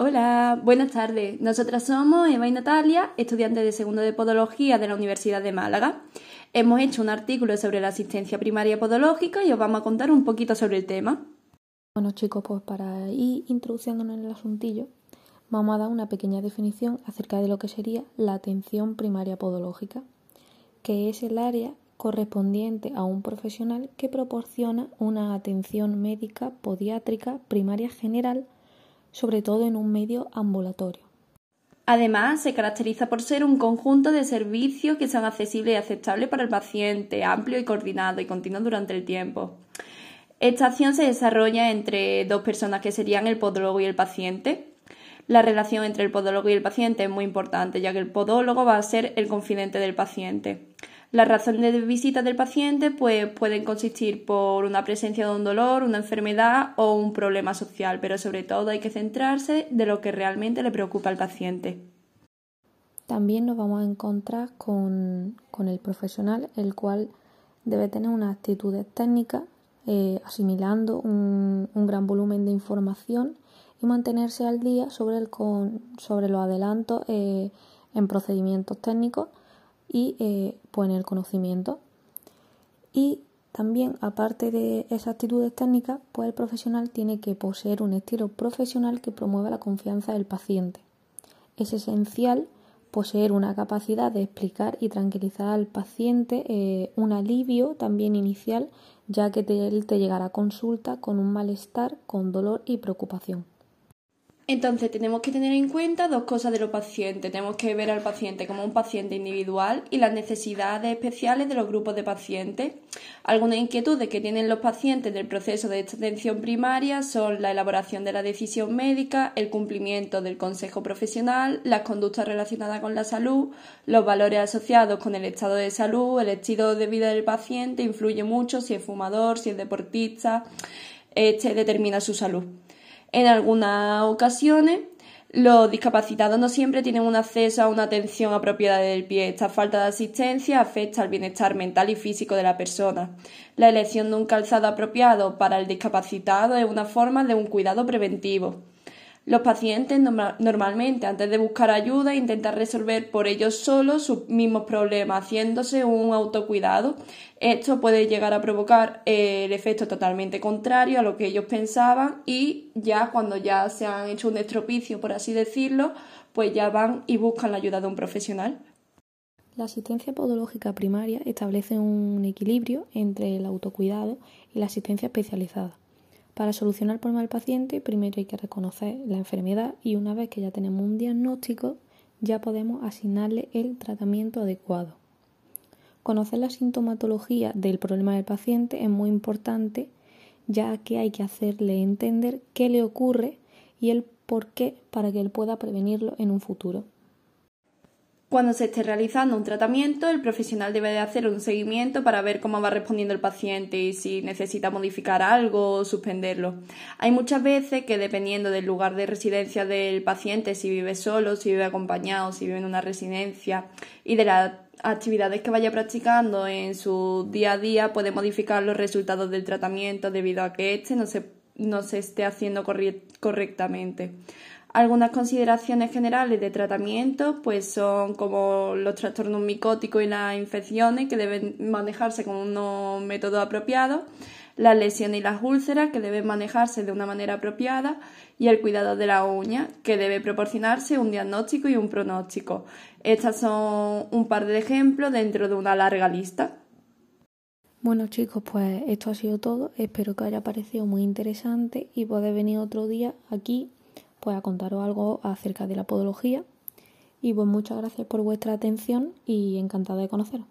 Hola, buenas tardes. Nosotras somos Eva y Natalia, estudiantes de segundo de Podología de la Universidad de Málaga. Hemos hecho un artículo sobre la asistencia primaria podológica y os vamos a contar un poquito sobre el tema. Bueno chicos, pues para ir introduciéndonos en el asuntillo, vamos a dar una pequeña definición acerca de lo que sería la atención primaria podológica, que es el área correspondiente a un profesional que proporciona una atención médica podiátrica primaria general sobre todo en un medio ambulatorio. Además, se caracteriza por ser un conjunto de servicios que sean accesibles y aceptables para el paciente, amplio y coordinado y continuo durante el tiempo. Esta acción se desarrolla entre dos personas que serían el podólogo y el paciente. La relación entre el podólogo y el paciente es muy importante, ya que el podólogo va a ser el confidente del paciente. Las razones de visita del paciente pues, pueden consistir por una presencia de un dolor, una enfermedad o un problema social, pero sobre todo hay que centrarse de lo que realmente le preocupa al paciente. También nos vamos a encontrar con, el profesional, el cual debe tener unas actitudes técnicas, eh, asimilando un, gran volumen de información y mantenerse al día sobre, el, sobre los adelantos eh, en procedimientos técnicos y eh, pues el conocimiento. Y también, aparte de esas actitudes técnicas, pues el profesional tiene que poseer un estilo profesional que promueva la confianza del paciente. Es esencial poseer una capacidad de explicar y tranquilizar al paciente, eh, un alivio también inicial, ya que él te llegará a consulta con un malestar, con dolor y preocupación. Entonces tenemos que tener en cuenta dos cosas de los pacientes. Tenemos que ver al paciente como un paciente individual y las necesidades especiales de los grupos de pacientes. Algunas inquietudes que tienen los pacientes del proceso de atención primaria son la elaboración de la decisión médica, el cumplimiento del consejo profesional, las conductas relacionadas con la salud, los valores asociados con el estado de salud, el estilo de vida del paciente influye mucho si es fumador, si es deportista, este determina su salud. En algunas ocasiones, los discapacitados no siempre tienen un acceso a una atención apropiada del pie. Esta falta de asistencia afecta al bienestar mental y físico de la persona. La elección de un calzado apropiado para el discapacitado es una forma de un cuidado preventivo. Los pacientes normalmente antes de buscar ayuda intentan resolver por ellos solos sus mismos problemas, haciéndose un autocuidado. Esto puede llegar a provocar eh, el efecto totalmente contrario a lo que ellos pensaban y ya cuando ya se han hecho un estropicio, por así decirlo, pues ya van y buscan la ayuda de un profesional. La asistencia podológica primaria establece un equilibrio entre el autocuidado y la asistencia especializada. Para solucionar el problema del paciente, primero hay que reconocer la enfermedad y una vez que ya tenemos un diagnóstico, ya podemos asignarle el tratamiento adecuado. Conocer la sintomatología del problema del paciente es muy importante, ya que hay que hacerle entender qué le ocurre y el por qué para que él pueda prevenirlo en un futuro. Cuando se esté realizando un tratamiento, el profesional debe de hacer un seguimiento para ver cómo va respondiendo el paciente y si necesita modificar algo o suspenderlo. Hay muchas veces que dependiendo del lugar de residencia del paciente, si vive solo, si vive acompañado, si vive en una residencia y de las actividades que vaya practicando en su día a día, puede modificar los resultados del tratamiento debido a que éste no se, no se esté haciendo correctamente. Algunas consideraciones generales de tratamiento pues son como los trastornos micóticos y las infecciones que deben manejarse con unos métodos apropiados, las lesiones y las úlceras que deben manejarse de una manera apropiada y el cuidado de la uña que debe proporcionarse un diagnóstico y un pronóstico. Estas son un par de ejemplos dentro de una larga lista. Bueno chicos, pues esto ha sido todo. Espero que haya parecido muy interesante y poder venir otro día aquí a contaros algo acerca de la podología. Y pues muchas gracias por vuestra atención y encantada de conoceros.